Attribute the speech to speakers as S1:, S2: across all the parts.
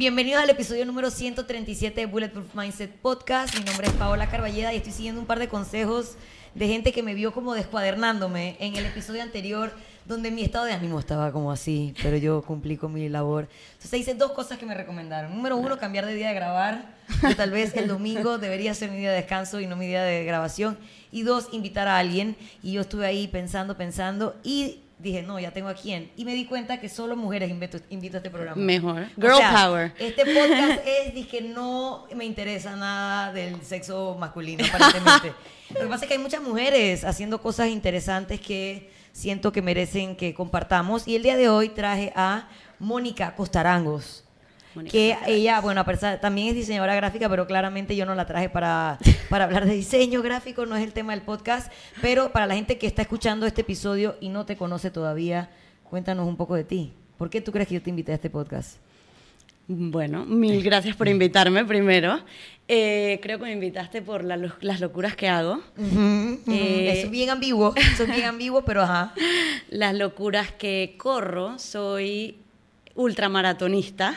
S1: bienvenidos al episodio número 137 de Bulletproof Mindset Podcast. Mi nombre es Paola Carballeda y estoy siguiendo un par de consejos de gente que me vio como descuadernándome en el episodio anterior donde mi estado de ánimo estaba como así, pero yo cumplí con mi labor. Entonces hice dos cosas que me recomendaron. Número uno, cambiar de día de grabar. tal vez el domingo debería ser mi día de descanso y no mi día de grabación. Y dos, invitar a alguien. Y yo estuve ahí pensando, pensando y dije, no, ya tengo a quién. Y me di cuenta que solo mujeres invito, invito a este programa.
S2: Mejor.
S1: O
S2: Girl
S1: sea,
S2: power.
S1: Este podcast es, dije, no me interesa nada del sexo masculino, aparentemente. Lo que pasa es que hay muchas mujeres haciendo cosas interesantes que siento que merecen que compartamos. Y el día de hoy traje a Mónica Costarangos.
S2: Mónica
S1: que ella, bueno, a pesar- también es diseñadora gráfica, pero claramente yo no la traje para, para hablar de diseño gráfico, no es el tema del podcast. Pero para la gente que está escuchando este episodio y no te conoce todavía, cuéntanos un poco de ti. ¿Por qué tú crees que yo te invité a este podcast?
S2: Bueno, mil gracias por invitarme primero. Eh, creo que me invitaste por la las locuras que hago. Eh,
S1: eso es bien ambiguo, eso es bien ambiguo, pero ajá.
S2: Las locuras que corro. Soy ultramaratonista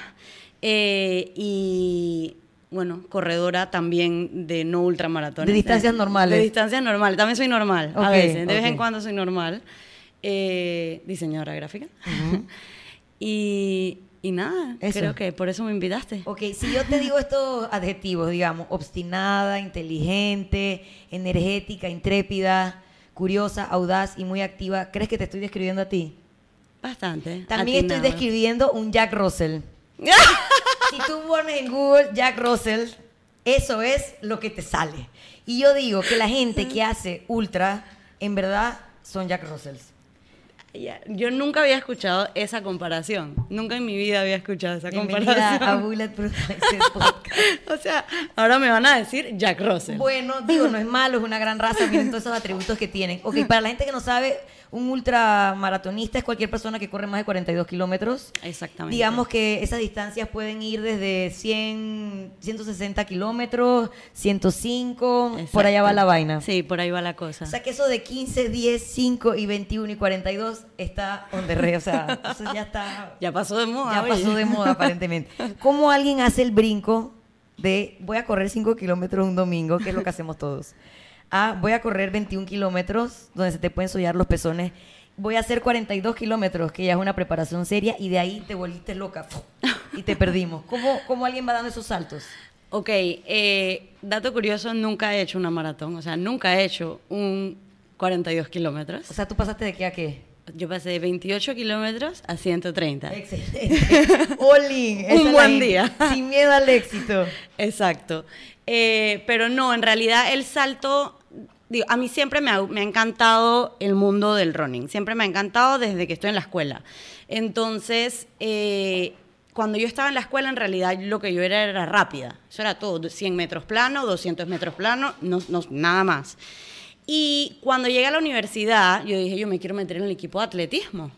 S2: eh, y, bueno, corredora también de no ultramaratones.
S1: De distancias normales.
S2: De distancias normales. También soy normal, a veces. De vez en cuando soy normal. Eh, diseñadora gráfica. y, y nada,
S1: Eso.
S2: creo que por eso me invitaste.
S1: Ok, si yo te digo estos adjetivos, digamos, obstinada, inteligente, energética, intrépida, curiosa, audaz y muy activa, ¿crees que te estoy describiendo a ti?
S2: Bastante.
S1: También estoy describiendo un Jack Russell. Si tú pones en Google Jack Russell, eso es lo que te sale. Y yo digo que la gente que hace ultra, en verdad, son Jack Russells.
S2: Yo nunca había escuchado esa comparación. Nunca en mi vida había escuchado esa
S1: Bienvenida
S2: comparación.
S1: a Bulletproof Podcast.
S2: o sea, ahora me van a decir Jack Russell.
S1: Bueno, digo, no es malo, es una gran raza, miren todos esos atributos que tienen. Ok, para la gente que no sabe, un ultramaratonista es cualquier persona que corre más de 42 kilómetros.
S2: Exactamente.
S1: Digamos que esas distancias pueden ir desde 100, 160 kilómetros, 105, por allá va
S2: Exacto.
S1: la vaina.
S2: Sí, por ahí va la cosa.
S1: O sea que eso de 15, 10, 5 y 21 y 42 está on the red, o sea, eso ya está
S2: ya pasó de moda.
S1: ya
S2: oye.
S1: pasó de moda aparentemente. ¿Cómo alguien hace el brinco de voy a correr 5 kilómetros un domingo, que es lo que hacemos todos, a voy a correr 21 kilómetros, donde se te pueden sollar los pezones, voy a hacer 42 kilómetros, que ya es una preparación seria, y de ahí te volviste loca y te perdimos. ¿Cómo, cómo alguien va dando esos saltos?
S2: Ok, eh, dato curioso, nunca he hecho una maratón. O sea, nunca he hecho un 42 kilómetros.
S1: O sea, tú pasaste de qué a qué.
S2: Yo pasé de 28 kilómetros a 130.
S1: Excelente. All in. Esa
S2: Un buen día.
S1: Sin miedo al éxito.
S2: Exacto. Eh, pero no, en realidad el salto, digo, a mí siempre me ha, me ha encantado el mundo del running, siempre me ha encantado desde que estoy en la escuela. Entonces, eh, cuando yo estaba en la escuela, en realidad lo que yo era era rápida. Eso era todo, 100 metros plano, 200 metros plano, no, no, nada más. Y cuando llegué a la universidad, yo dije, yo me quiero meter en el equipo de atletismo.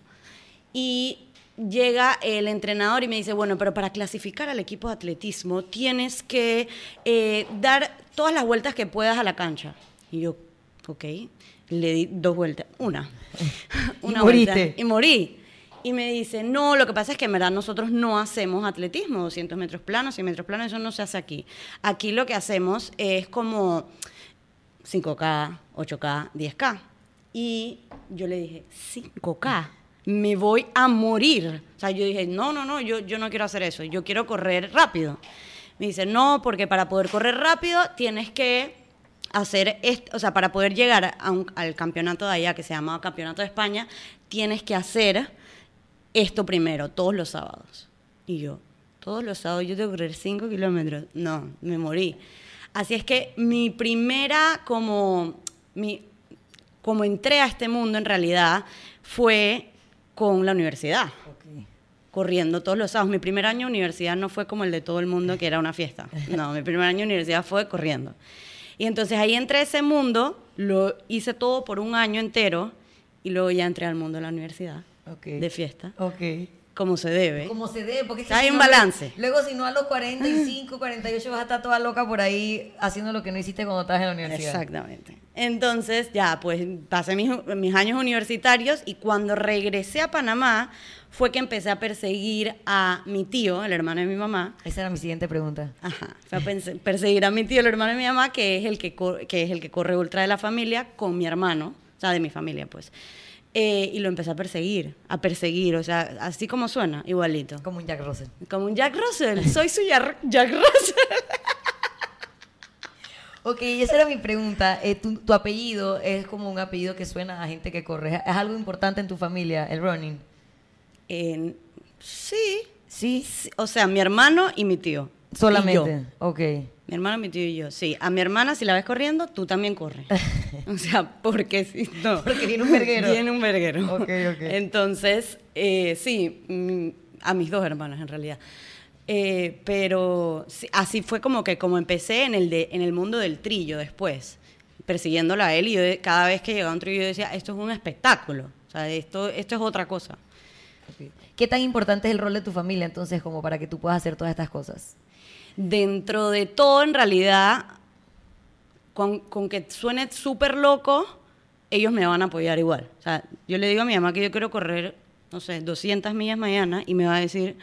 S2: Y llega el entrenador y me dice, bueno, pero para clasificar al equipo de atletismo tienes que eh, dar todas las vueltas que puedas a la cancha. Y yo, ok, le di dos vueltas, una.
S1: Y
S2: una
S1: moriste.
S2: vuelta, y morí. Y me dice, no, lo que pasa es que en verdad nosotros no hacemos atletismo, 200 metros planos, 100 metros planos, eso no se hace aquí. Aquí lo que hacemos es como 5K, 8K, 10K. Y yo le dije, 5K, me voy a morir. O sea, yo dije, no, no, no, yo, yo no quiero hacer eso, yo quiero correr rápido. Me dice, no, porque para poder correr rápido tienes que hacer, o sea, para poder llegar a un- al campeonato de allá, que se llama Campeonato de España, tienes que hacer esto primero, todos los sábados. Y yo, todos los sábados yo tengo que correr 5 kilómetros. No, me morí. Así es que mi primera, como, mi, como entré a este mundo en realidad, fue con la universidad, corriendo todos los sábados. Mi primer año de universidad no fue como el de todo el mundo, que era una fiesta. No, mi primer año de universidad fue corriendo. Y entonces ahí entré a ese mundo, lo hice todo por un año entero y luego ya entré al mundo de la universidad, de fiesta. Como se debe.
S1: Como se debe, porque es que
S2: Hay
S1: si
S2: un
S1: no,
S2: balance.
S1: Luego, si no a los 45, 48 vas a estar toda loca por ahí haciendo lo que no hiciste cuando estabas en la universidad.
S2: Exactamente. Entonces, ya, pues pasé mis, mis años universitarios y cuando regresé a Panamá fue que empecé a perseguir a mi tío, el hermano de mi mamá.
S1: Esa era mi siguiente pregunta.
S2: Ajá, fue a perseguir a mi tío, el hermano de mi mamá, que es el que, que es el que corre ultra de la familia, con mi hermano, o sea, de mi familia, pues. Eh, y lo empecé a perseguir, a perseguir, o sea, así como suena, igualito.
S1: Como un Jack Russell.
S2: Como un Jack Russell, soy su Jack, Jack Russell.
S1: Ok, esa era mi pregunta. Eh, tu, tu apellido es como un apellido que suena a gente que corre. ¿Es algo importante en tu familia, el running?
S2: En- sí,
S1: Sí.
S2: sí, o sea, mi hermano y mi tío. Y yo.
S1: Solamente. Ok.
S2: Mi hermano, mi tío y yo, sí. A mi hermana, si la ves corriendo, tú también corres. o sea, porque si no.
S1: Porque viene un verguero.
S2: Viene un verguero.
S1: Ok, ok.
S2: Entonces, eh, sí, mm, a mis dos hermanas en realidad. Eh, pero sí, así fue como que como empecé en el, de, en el mundo del trillo después, persiguiéndolo a él y yo cada vez que llegaba un trillo yo decía, esto es un espectáculo, o sea, esto, esto es otra cosa.
S1: ¿Qué tan importante es el rol de tu familia entonces como para que tú puedas hacer todas estas cosas?
S2: Dentro de todo, en realidad, con, con que suene súper loco, ellos me van a apoyar igual. O sea, yo le digo a mi mamá que yo quiero correr, no sé, 200 millas mañana y me va a decir,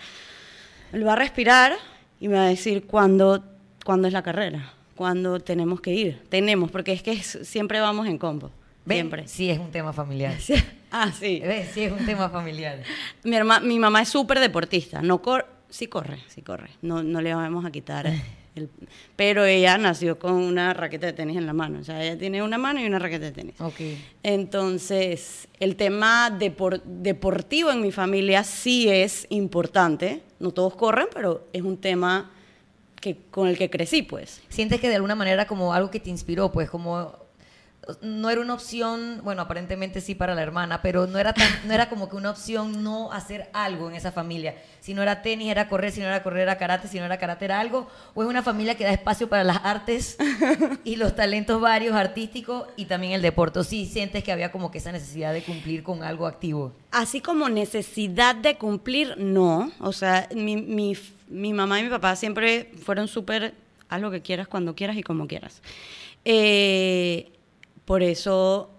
S2: él va a respirar y me va a decir cuándo, cuándo es la carrera, cuándo tenemos que ir. Tenemos, porque es que es- siempre vamos en combo.
S1: ¿Ven?
S2: Siempre.
S1: Sí, es un tema familiar.
S2: ah, sí.
S1: ¿Ves? Sí, es un tema familiar.
S2: Mi, herma- mi mamá es súper deportista, no cor sí corre, sí corre, no, no le vamos a quitar. el- pero ella nació con una raqueta de tenis en la mano, o sea, ella tiene una mano y una raqueta de tenis.
S1: Ok.
S2: Entonces, el tema depor- deportivo en mi familia sí es importante, no todos corren, pero es un tema que, con el que crecí, pues.
S1: ¿Sientes que de alguna manera como algo que te inspiró, pues como no era una opción, bueno, aparentemente sí para la hermana, pero no era tan, no era como que una opción no hacer algo en esa familia. Si no era tenis, era correr, si no era correr, era karate, si no era karate, era algo. O es una familia que da espacio para las artes y los talentos varios artísticos y también el deporte. ¿O sí sientes que había como que esa necesidad de cumplir con algo activo?
S2: Así como necesidad de cumplir, no. O sea, mi, mi, mi mamá y mi papá siempre fueron súper, haz lo que quieras, cuando quieras y como quieras. Eh, por eso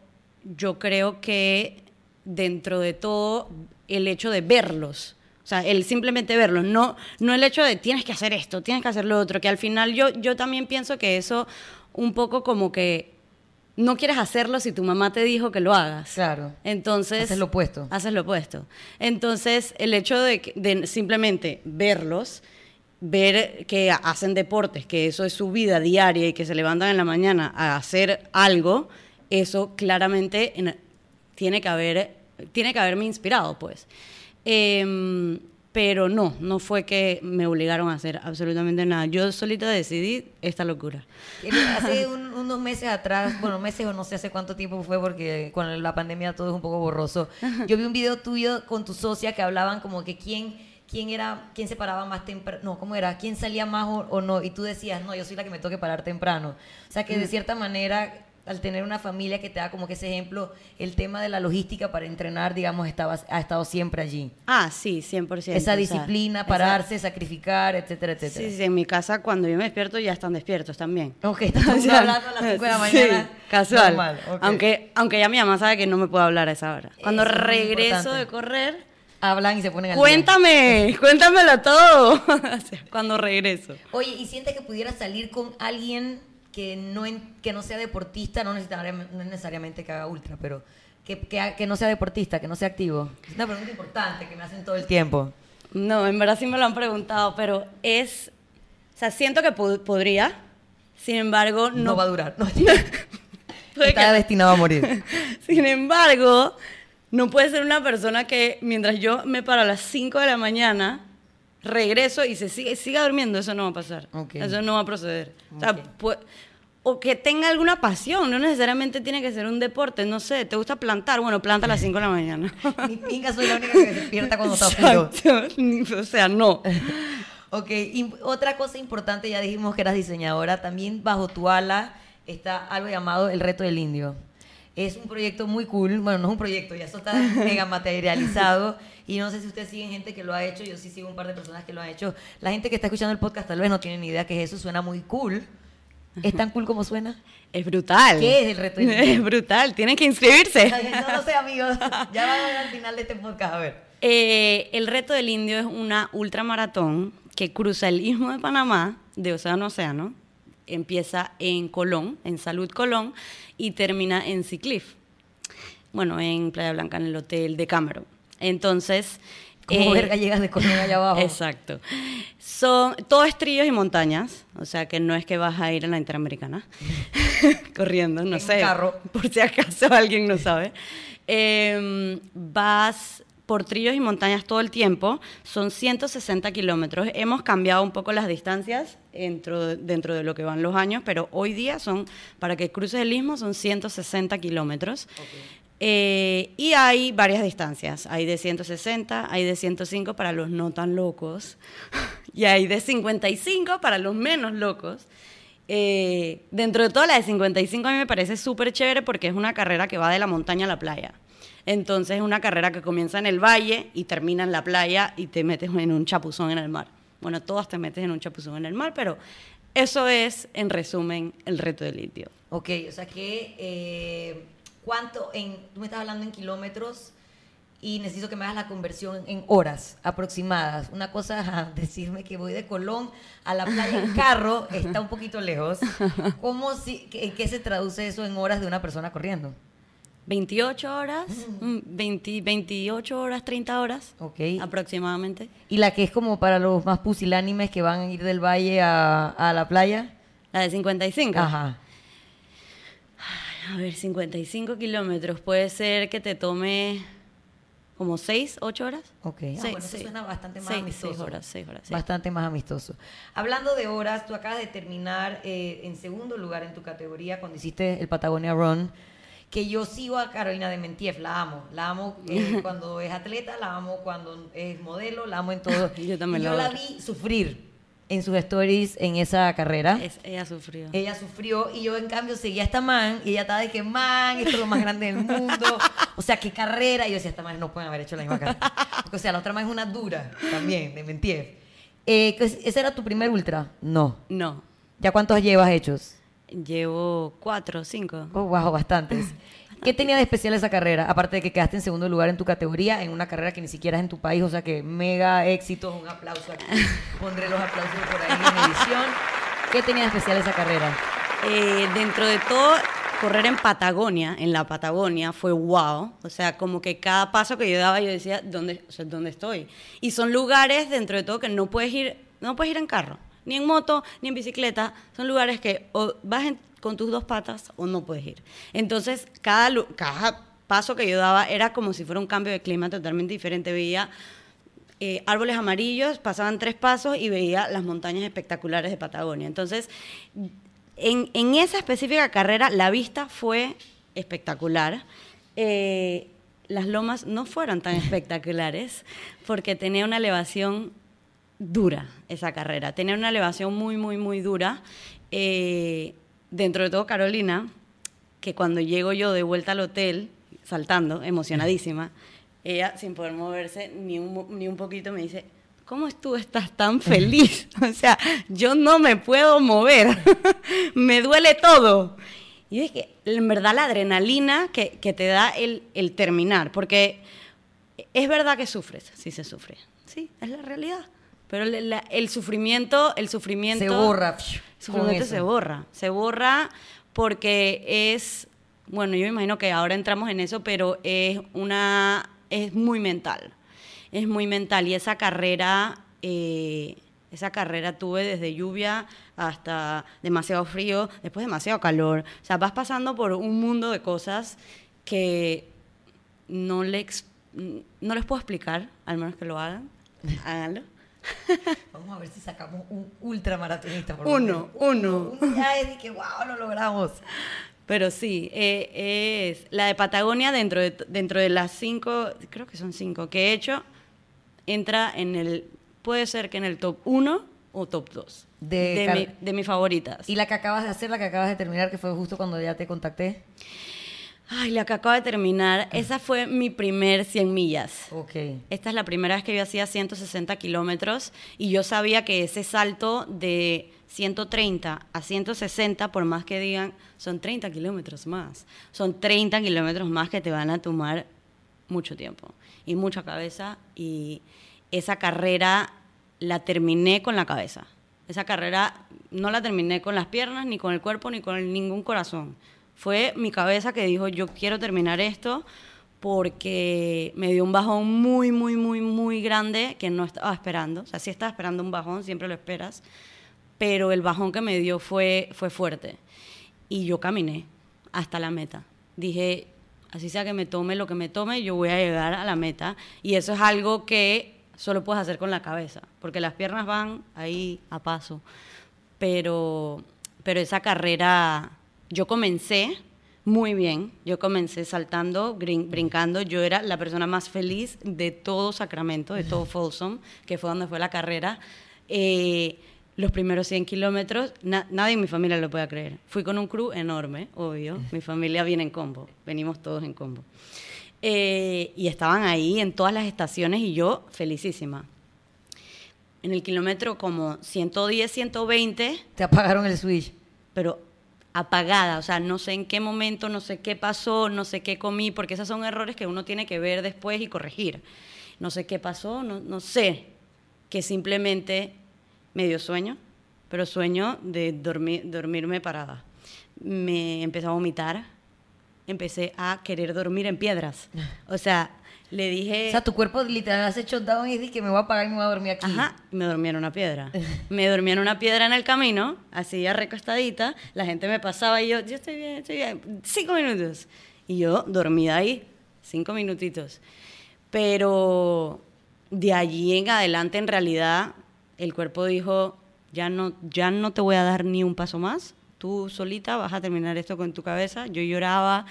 S2: yo creo que dentro de todo el hecho de verlos, o sea, el simplemente verlos, no, no el hecho de tienes que hacer esto, tienes que hacer lo otro, que al final yo, yo también pienso que eso un poco como que no quieres hacerlo si tu mamá te dijo que lo hagas.
S1: Claro.
S2: Entonces.
S1: Haces lo opuesto.
S2: Haces lo opuesto. Entonces, el hecho de, de simplemente verlos, ver que hacen deportes, que eso es su vida diaria y que se levantan en la mañana a hacer algo, eso claramente en- tiene que haber, tiene que haberme inspirado, pues. Em, pero no, no fue que me obligaron a hacer absolutamente nada. Yo solita decidí esta locura.
S1: Hace un- unos meses atrás, bueno, meses o no sé hace cuánto tiempo fue porque con la pandemia todo es un poco borroso. Yo vi un video tuyo con tu socia que hablaban como que quién quién era quién se paraba más temprano, no, ¿cómo era? ¿Quién salía más o, o no? Y tú decías, "No, yo soy la que me toque parar temprano." O sea, que de cierta manera al tener una familia que te da como que ese ejemplo, el tema de la logística para entrenar, digamos, estaba, ha estado siempre allí.
S2: Ah, sí, 100%.
S1: Esa
S2: o sea,
S1: disciplina,
S2: esa-
S1: pararse, sacrificar, etcétera, etcétera.
S2: Sí, sí, en mi casa cuando yo me despierto ya están despiertos también.
S1: Ok, estamos
S2: O sea,
S1: hablando a las 5 de la
S2: sí,
S1: mañana.
S2: casual.
S1: Normal, ok.
S2: aunque, aunque ya mi mamá sabe que no me puedo hablar a esa hora. Cuando
S1: Eso
S2: regreso de correr,
S1: Hablan y se ponen al día.
S2: cuéntame, cuéntamelo todo. Cuando regreso.
S1: Oye, ¿y sientes que pudieras salir con alguien que no, que no sea deportista? No necesariamente, no es necesariamente que haga ultra, pero que, que, que no sea deportista, que no sea activo. Es una pregunta importante que me hacen todo el tiempo.
S2: No, en verdad sí me lo han preguntado, pero es... O sea, siento que pod- podría, sin embargo,
S1: No,
S2: no...
S1: va a durar. No, está destinado a morir.
S2: Sin embargo, no puede ser una persona que mientras yo me paro a las 5 de la mañana, regreso y se sigue, siga durmiendo. Eso no va a pasar. Eso no va a proceder. O, sea, que tenga alguna pasión, no necesariamente tiene que ser un deporte. No sé, ¿te gusta plantar? Bueno, planta a las 5 de la mañana.
S1: Mi pinga soy la única que se despierta cuando está frío.
S2: O sea, no.
S1: Ok, y otra cosa importante, ya dijimos que eras diseñadora, también bajo tu ala está algo llamado el reto del indio. Es un proyecto muy cool. Bueno, no es un proyecto, ya eso está mega materializado. Y no sé si ustedes siguen gente que lo ha hecho. Yo sí sigo un par de personas que lo han hecho. La gente que está escuchando el podcast tal vez no tiene ni idea que eso. Suena muy cool. ¿Es tan cool como suena?
S2: Es brutal.
S1: ¿Qué es el reto?
S2: Es brutal, tienen que inscribirse.
S1: No, no sé, amigos. Ya van a ver al final de este podcast. A ver.
S2: Eh, el reto del indio es una ultramaratón que cruza el istmo de Panamá, de océano a océano, empieza en Colón, en Salud Colón, y termina en Ciclif. Bueno, en Playa Blanca, en el hotel de Cameron. Entonces...
S1: Como
S2: eh,
S1: verga llegas de Colón allá abajo.
S2: Exacto. Son todo estrillos y montañas, o sea que no es que vas a ir a la Interamericana corriendo, no
S1: En
S2: sé.
S1: carro.
S2: Por si acaso alguien no sabe. Eh, vas por trillos y montañas todo el tiempo, son 160 kilómetros. Hemos cambiado un poco las distancias dentro, dentro de lo que van los años, pero hoy día son, para que cruces el istmo, son 160 kilómetros. Eh, y hay varias distancias. Hay de 160, hay de 105 para los no tan locos, y hay de 55 para los menos locos. Eh, dentro de toda la de 55 a mí me parece súper chévere porque es una carrera que va de la montaña a la playa. Entonces es una carrera que comienza en el valle y termina en la playa y te metes en un chapuzón en el mar. Bueno, todas te metes en un chapuzón en el mar, pero eso es, en resumen, el reto del litio.
S1: Ok, o sea que, eh, ¿cuánto en, tú me estás hablando en kilómetros y necesito que me hagas la conversión en horas aproximadas? Una cosa decirme que voy de Colón a la playa en carro, está un poquito lejos. ¿Cómo si, ¿En qué se traduce eso en horas de una persona corriendo?
S2: 28 horas, mm, 20 28 horas, 30 horas
S1: Ok.
S2: aproximadamente.
S1: Y la que es como para los más pusilánimes que van a ir del valle a, a la playa.
S2: La de 55.
S1: Ajá.
S2: A ver, 55 kilómetros. Puede ser que te tome como 6, 8 horas.
S1: Ok. Ah,
S2: Seis,
S1: bueno, eso
S2: seis.
S1: suena bastante más
S2: Seis,
S1: amistoso.
S2: horas, horas.
S1: Bastante más amistoso. Hablando de horas, tú acabas de terminar eh, en segundo lugar en tu categoría cuando hiciste el Patagonia Run. Que yo sigo a Carolina de Mentiev, la amo. La amo eh, cuando es atleta, la amo cuando es modelo, la amo en todo.
S2: Yo también
S1: Y
S2: la
S1: yo la vi sufrir en sus stories en esa carrera.
S2: Es- ella sufrió.
S1: Ella sufrió y yo en cambio seguía a esta man y ella estaba de que man, esto es lo más grande del mundo. O sea, qué carrera. Y yo decía, esta man no pueden haber hecho la misma carrera. Porque, o sea, la otra man es una dura también, de Mentiev. Eh, ¿Ese era tu primer ultra? No.
S2: No,
S1: ¿Ya cuántos llevas hechos?
S2: Llevo 4, 5.
S1: Oh, wow, bastantes. ¿Qué tenía de especial esa carrera? Aparte de que quedaste en segundo lugar en tu categoría, en una carrera que ni siquiera es en tu país, o sea que mega éxito, un aplauso aquí. Pondré los aplausos por ahí en edición. ¿Qué tenía de especial esa carrera?
S2: Eh, dentro de todo, correr en Patagonia, en la Patagonia, fue wow. O sea, como que cada paso que yo daba, yo decía, ¿dónde, o sea, ¿dónde estoy? Y son lugares, dentro de todo, que no puedes ir, no puedes ir en carro, ni en moto, ni en bicicleta. Son lugares que o vas con tus dos patas o no puedes ir. Entonces, cada, paso que yo daba era como si fuera un cambio de clima totalmente diferente. Veía eh, árboles amarillos, pasaban tres pasos y veía las montañas espectaculares de Patagonia. Entonces, en, en esa específica carrera, la vista fue espectacular. Eh, las lomas no fueron tan espectaculares porque tenía una elevación dura esa carrera. Tenía una elevación muy, muy, muy dura. Eh, dentro de todo, Carolina, que cuando llego yo de vuelta al hotel, saltando, emocionadísima, ella, sin poder moverse ni un, ni un poquito, me dice, ¿cómo tú estás tan feliz? o sea, yo no me puedo mover, me duele todo. Y es que, en verdad, la adrenalina que, que te da el, el terminar, porque es verdad que sufres, sí se sufre, sí, es la realidad. Pero el, la- el sufrimiento, el sufrimiento...
S1: Se borra.
S2: El sufrimiento se borra. Se borra porque es, bueno, yo me imagino que ahora entramos en eso, pero es una, es muy mental. Es muy mental. Y esa carrera, eh, esa carrera tuve desde lluvia hasta demasiado frío, después demasiado calor. O sea, vas pasando por un mundo de cosas que no, le no les puedo explicar, al menos que lo hagan. Háganlo.
S1: Vamos a ver si sacamos un ultramaratonista. por
S2: Uno, uno.
S1: Uno ya es de que, wow, lo logramos.
S2: Pero sí, eh, es la de Patagonia dentro de, dentro de las cinco, creo que son cinco que he hecho, entra en el, puede ser que en el top uno o top dos
S1: De
S2: de, mi- de mis favoritas.
S1: Y la que acabas de hacer, la que acabas de terminar, que fue justo cuando ya te contacté.
S2: Ay, la que acabo de terminar, esa fue mi primer 100 millas.
S1: Ok.
S2: Esta es la primera vez que yo hacía 160 kilómetros y yo sabía que ese salto de 130 a 160, por más que digan, son 30 kilómetros más. Son 30 kilómetros más que te van a tomar mucho tiempo y mucha cabeza y esa carrera la terminé con la cabeza. Esa carrera no la terminé con las piernas, ni con el cuerpo, ni con el- ningún corazón. Fue mi cabeza que dijo, yo quiero terminar esto porque me dio un bajón muy, muy, muy, muy grande que no estaba esperando. O sea, sí estaba esperando un bajón, siempre lo esperas, pero el bajón que me dio fue, fue fuerte. Y yo caminé hasta la meta. Dije, así sea que me tome lo que me tome, yo voy a llegar a la meta. Y eso es algo que solo puedes hacer con la cabeza, porque las piernas van ahí a paso. Pero, pero esa carrera, yo comencé muy bien. Yo comencé saltando, brincando. Yo era la persona más feliz de todo Sacramento, de todo Folsom, que fue donde fue la carrera. Eh, los primeros 100 kilómetros, na- nadie en mi familia lo puede creer. Fui con un crew enorme, obvio. Mi familia viene en combo. Venimos todos en combo. Eh, y estaban ahí en todas las estaciones y yo felicísima. En el kilómetro como 110, 120,
S1: Te apagaron el switch.
S2: pero apagada, o sea, no sé en qué momento, no sé qué pasó, no sé qué comí, porque esos son errores que uno tiene que ver después y corregir. No sé qué pasó, no, no sé, que simplemente me dio sueño, pero sueño de dormir, dormirme parada. Me empecé a vomitar, empecé a querer dormir en piedras. O sea, le dije...
S1: O sea, tu cuerpo literal hace shutdown y dice que me voy a apagar y me voy a dormir aquí.
S2: Ajá, me dormí en una piedra. Me dormí en una piedra en el camino, así ya recostadita. La gente me pasaba y yo, yo estoy bien, estoy bien. Cinco minutos. Y yo dormida ahí, cinco minutitos. Pero de allí en adelante, en realidad, el cuerpo dijo, ya no, ya no te voy a dar ni un paso más. Tú solita vas a terminar esto con tu cabeza. Yo lloraba,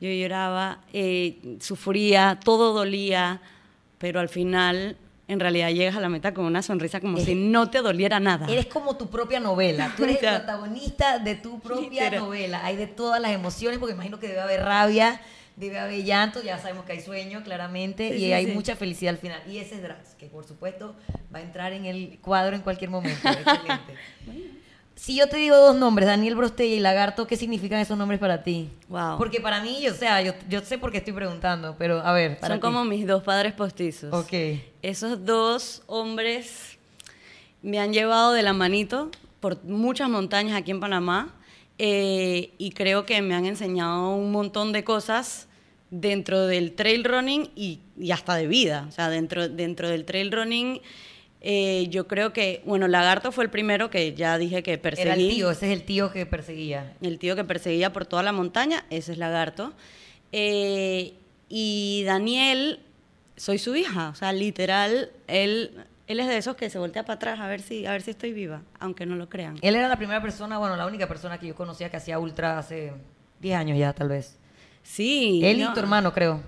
S2: yo lloraba, eh, sufría, todo dolía, pero al final, en realidad, llegas a la meta con una sonrisa como si no te doliera nada.
S1: Eres como tu propia novela. Tú eres el protagonista de tu propia
S2: Literal.
S1: novela. Hay de todas las emociones, porque imagino que debe haber rabia, debe haber llanto, ya sabemos que hay sueño, claramente,
S2: Sí,
S1: y
S2: sí,
S1: hay
S2: sí.
S1: mucha felicidad al final. Y ese es Drax, que por supuesto va a entrar en el cuadro en cualquier momento. Excelente. Si yo te digo dos nombres, Daniel Brostella y Lagarto, ¿qué significan esos nombres para ti?
S2: Wow.
S1: Porque para mí, o sea, yo, yo sé por qué estoy preguntando, pero a ver, para
S2: Son
S1: ti.
S2: como mis dos padres postizos.
S1: Ok.
S2: Esos dos hombres me han llevado de la manito por muchas montañas aquí en Panamá eh, y creo que me han enseñado un montón de cosas dentro del trail running y, y hasta de vida. O sea, dentro, dentro del trail running eh, yo creo que, bueno, Lagarto fue el primero que ya dije que perseguí.
S1: Era el tío, ese es el tío que perseguía.
S2: El tío que perseguía por toda la montaña, ese es Lagarto. Eh, y Daniel, soy su hija, o sea, literal, él, él es de esos que se voltea para atrás a ver si, a ver si estoy viva, aunque no lo crean.
S1: Él era la primera persona, bueno, la única persona que yo conocía que hacía ultra hace 10 años ya, tal vez.
S2: Sí.
S1: Él
S2: no,
S1: y tu hermano, creo.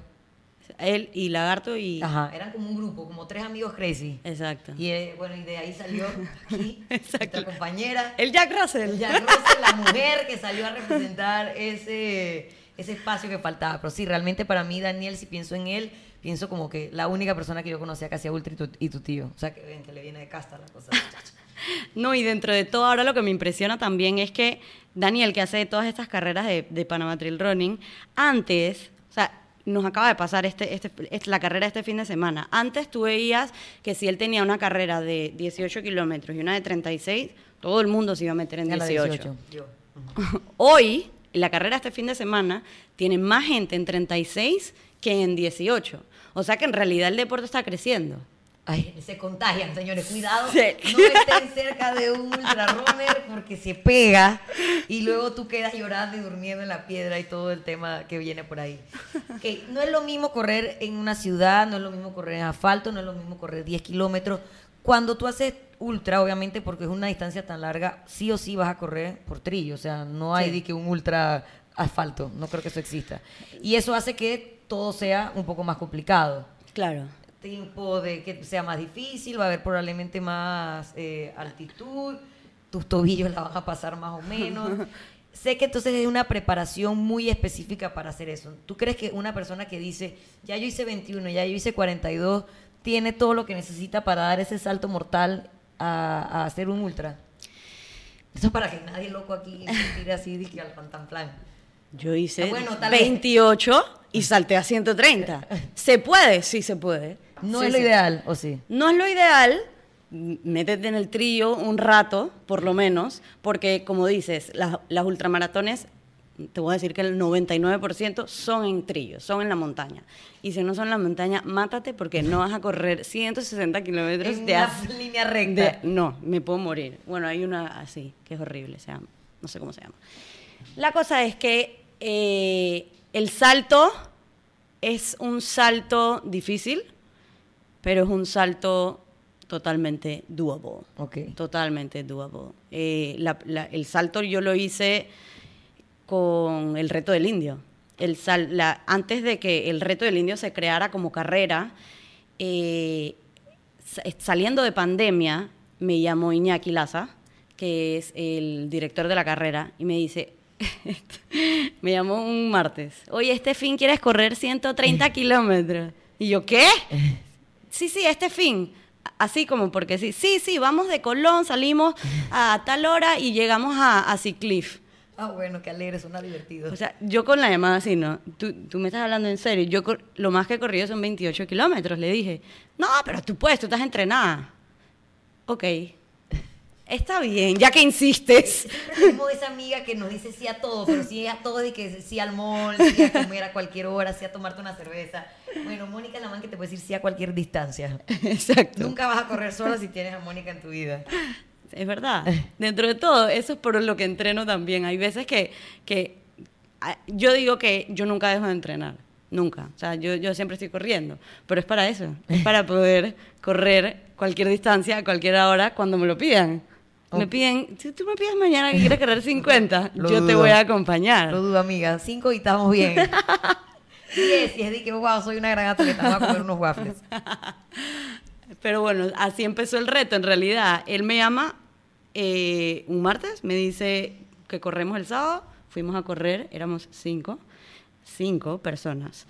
S2: Él y Lagarto y...
S1: Ajá, eran como un grupo, como tres amigos crazy.
S2: Exacto.
S1: Y eh, bueno, y de ahí salió aquí nuestra compañera,
S2: El Jack Russell.
S1: Jack Russell, la mujer que salió a representar ese, ese espacio que faltaba. Pero sí, realmente para mí, Daniel, si pienso en él, pienso como que la única persona que yo conocía que hacía ultra y tu, y tu tío. O sea, que, ven, que le viene de casta la cosa.
S2: No, y dentro de todo, ahora lo que me impresiona también es que Daniel, que hace todas estas carreras de, de Panama Trail Running, antes, o sea, nos acaba de pasar este, este, este- la carrera este fin de semana. Antes tú veías que si él tenía una carrera de 18 kilómetros y una de 36, todo el mundo se iba a meter en
S1: A la
S2: 18.
S1: Yo.
S2: Hoy, la carrera este fin de semana tiene más gente en 36 que en 18. O sea que en realidad el deporte está creciendo.
S1: Ay, se contagian, señores. Cuidado.
S2: Sí.
S1: No estén cerca de un ultrarunner porque se pega y luego tú quedas llorando y durmiendo en la piedra y todo el tema que viene por ahí. Ok, No es lo mismo correr en una ciudad, no es lo mismo correr en asfalto, no es lo mismo correr 10 kilómetros. Cuando tú haces ultra, obviamente, porque es una distancia tan larga, sí o sí vas a correr por trillo. O sea, no hay
S2: Sí.
S1: de que un ultra asfalto. No creo que eso exista. Y eso hace que todo sea un poco más complicado
S2: Claro.
S1: Tiempo de que sea más difícil, va a haber probablemente más eh, altitud, tus tobillos la van a pasar más o menos. sé que entonces es una preparación muy específica para hacer eso. ¿Tú crees que una persona que dice, ya yo hice 21, ya yo hice 42, tiene todo lo que necesita para dar ese salto mortal a, a hacer un ultra? Eso es para que nadie loco aquí se tire así de que al plan.
S2: Yo hice
S1: Ah, bueno, tal vez.
S2: 28 y salté a 130. ¿Se puede? Sí, se puede.
S1: No
S2: Sí,
S1: es lo
S2: sí.
S1: ideal, ¿o sí?
S2: No es lo ideal, m- métete en el trillo un rato, por lo menos, porque como dices, las, las ultramaratones, te voy a decir que el 99% son en trillo, son en la montaña. Y si no son en la montaña, mátate porque no vas a correr 160 kilómetros de,
S1: una línea recta.
S2: de- no, me puedo morir. Bueno, hay una así, que es horrible, se llama, no sé cómo se llama. La cosa es que eh, el salto es un salto difícil, pero es un salto totalmente doable.
S1: Ok.
S2: Totalmente doable. Eh, la- la- el salto yo lo hice con el reto del indio. El sal- la- antes de que el reto del indio se creara como carrera, eh, sa- saliendo de pandemia, me llamó Iñaki Laza, que es el director de la carrera, y me dice, me llamó un martes, oye, este fin quieres correr 130 kilómetros. Y yo, ¿qué? Sí, sí, este fin. Así como porque sí, sí, sí, vamos de Colón, salimos a tal hora y llegamos a, a Ciclif.
S1: Ah, bueno, qué alegre, suena divertido.
S2: O sea, yo con la llamada así, ¿no? Tú, tú me estás hablando en serio. Yo lo más que he corrido son 28 kilómetros, le dije. No, pero tú puedes, tú estás entrenada. Ok. Está bien, ya que insistes.
S1: Tenemos esa amiga que nos dice sí a todo, pero sí a todo de que sí al mall, sí a comer a cualquier hora, sí a tomarte una cerveza. Bueno, Mónica es la man que te puede decir sí a cualquier distancia.
S2: Exacto.
S1: Nunca vas a correr sola si tienes a Mónica en tu vida.
S2: Es verdad. Dentro de todo, eso es por lo que entreno también. Hay veces que, que yo digo que yo nunca dejo de entrenar. Nunca. O sea, yo, yo siempre estoy corriendo. Pero es para eso. Es para poder correr cualquier distancia a cualquier hora cuando me lo pidan. Me piden, si tú me pides mañana que quieres correr 50,
S1: Lo
S2: yo te voy a acompañar.
S1: Lo dudo, amiga. Cinco y estamos bien. Y es de que, wow, soy una gran atleta, vamos a comer unos waffles.
S2: Pero bueno, así empezó el reto. En realidad, él me llama eh, un martes, me dice que corremos el sábado. Fuimos a correr, éramos cinco, cinco personas.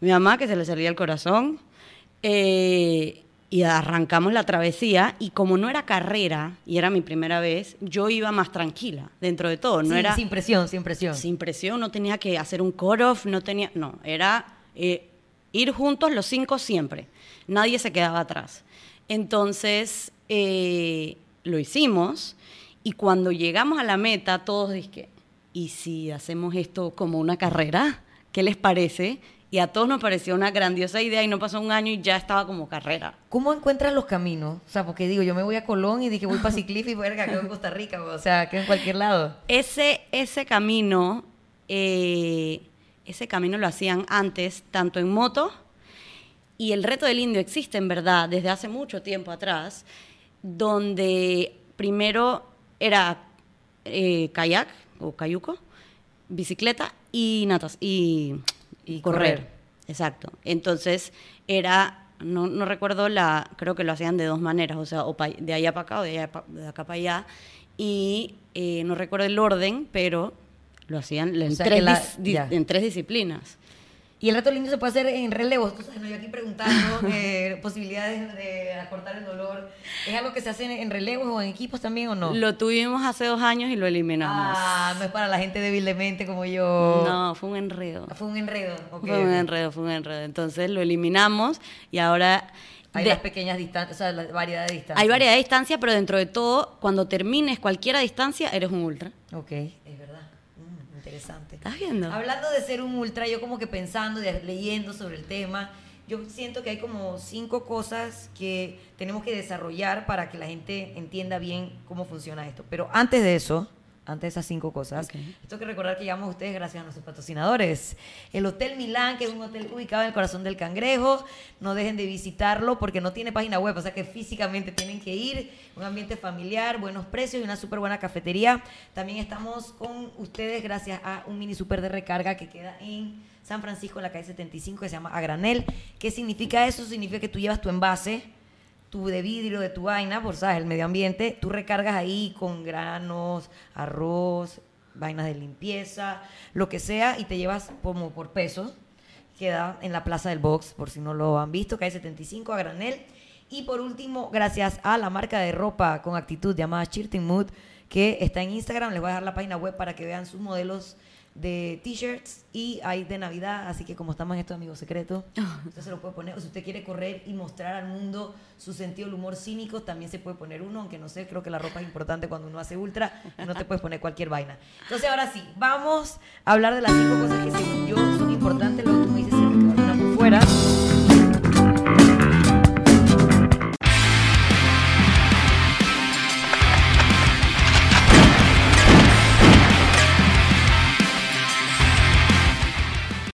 S2: Mi mamá, que se le salía el corazón, eh, y arrancamos la travesía. Y como no era carrera y era mi primera vez, yo iba más tranquila dentro de todo. No
S1: sin,
S2: era
S1: sin presión, sin presión.
S2: sin presión, no tenía que hacer un cut-off, no tenía, no, era eh, ir juntos los cinco siempre, nadie se quedaba atrás. Entonces, eh, lo hicimos y cuando llegamos a la meta, todos dije, ¿y si hacemos esto como una carrera? ¿Qué les parece? Y a todos nos pareció una grandiosa idea y no pasó un año y ya estaba como carrera.
S1: ¿Cómo encuentras los caminos? O sea, porque digo, yo me voy a Colón y dije voy para Ciclif y verga, quedo en Costa Rica, o sea, quedo en cualquier lado.
S2: Ese, ese camino, eh, ese camino lo hacían antes, tanto en moto, y el reto del indio existe en verdad desde hace mucho tiempo atrás, donde primero era eh, kayak o cayuco, bicicleta y natas y,
S1: Y
S2: correr.
S1: correr.
S2: Exacto. Entonces era, no, no recuerdo la, creo que lo hacían de dos maneras, o sea, o pa- de allá para acá o de, allá pa- de acá para allá. Y eh, no recuerdo el orden, pero lo hacían en,
S1: sea,
S2: tres,
S1: que la-
S2: dis- di-
S1: ya.
S2: en tres disciplinas.
S1: Y el reto lindo se puede hacer en relevos. ¿no? yo aquí preguntando eh, posibilidades de acortar el dolor. ¿Es algo que se hace en, relevos o en equipos también o no?
S2: Lo tuvimos hace dos años y lo eliminamos.
S1: Ah, no es para la gente débil de mente como yo.
S2: No, fue un enredo.
S1: Fue un enredo. ok,
S2: Fue un enredo, fue un enredo. Entonces lo eliminamos y ahora...
S1: Hay
S2: de-
S1: las pequeñas distancias, o sea, la variedad de distancias.
S2: hay variedad de distancia, pero dentro de todo, cuando termines cualquier distancia, eres un ultra.
S1: Ok, es verdad. Interesante.
S2: ¿Estás viendo?
S1: Hablando de ser un ultra, yo como que pensando y leyendo sobre el tema, yo siento que hay como cinco cosas que tenemos que desarrollar para que la gente entienda bien cómo funciona esto. Pero antes de eso, antes de esas cinco cosas,
S2: Ok.
S1: tengo que recordar que llamamos a ustedes gracias a nuestros patrocinadores. El Hotel Milán, que es un hotel ubicado en el corazón del cangrejo. No dejen de visitarlo porque no tiene página web, o sea que físicamente tienen que ir. Un ambiente familiar, buenos precios y una súper buena cafetería. También estamos con ustedes gracias a un mini super de recarga que queda en San Francisco, en la calle 75, que se llama A Granel. ¿Qué significa eso? Significa que tú llevas tu envase tu de vidrio de tu vaina, por sabes, el medio ambiente, tú recargas ahí con granos, arroz, vainas de limpieza, lo que sea, y te llevas como por peso. Queda en la Plaza del Box, por si no lo han visto, calle 75 a granel. Y por último, gracias a la marca de ropa con actitud llamada Shirting Mood, que está en Instagram, les voy a dejar la página web para que vean sus modelos de t-shirts y hay de Navidad, así que como estamos en esto amigos secreto, usted se lo puede poner, o si usted quiere correr y mostrar al mundo su sentido del humor cínico, también se puede poner uno, aunque no sé, creo que la ropa es importante cuando uno hace ultra, no te puedes poner cualquier vaina. Entonces ahora sí, vamos a hablar de las cinco cosas que según yo son importantes, luego tú me dices si me por fuera.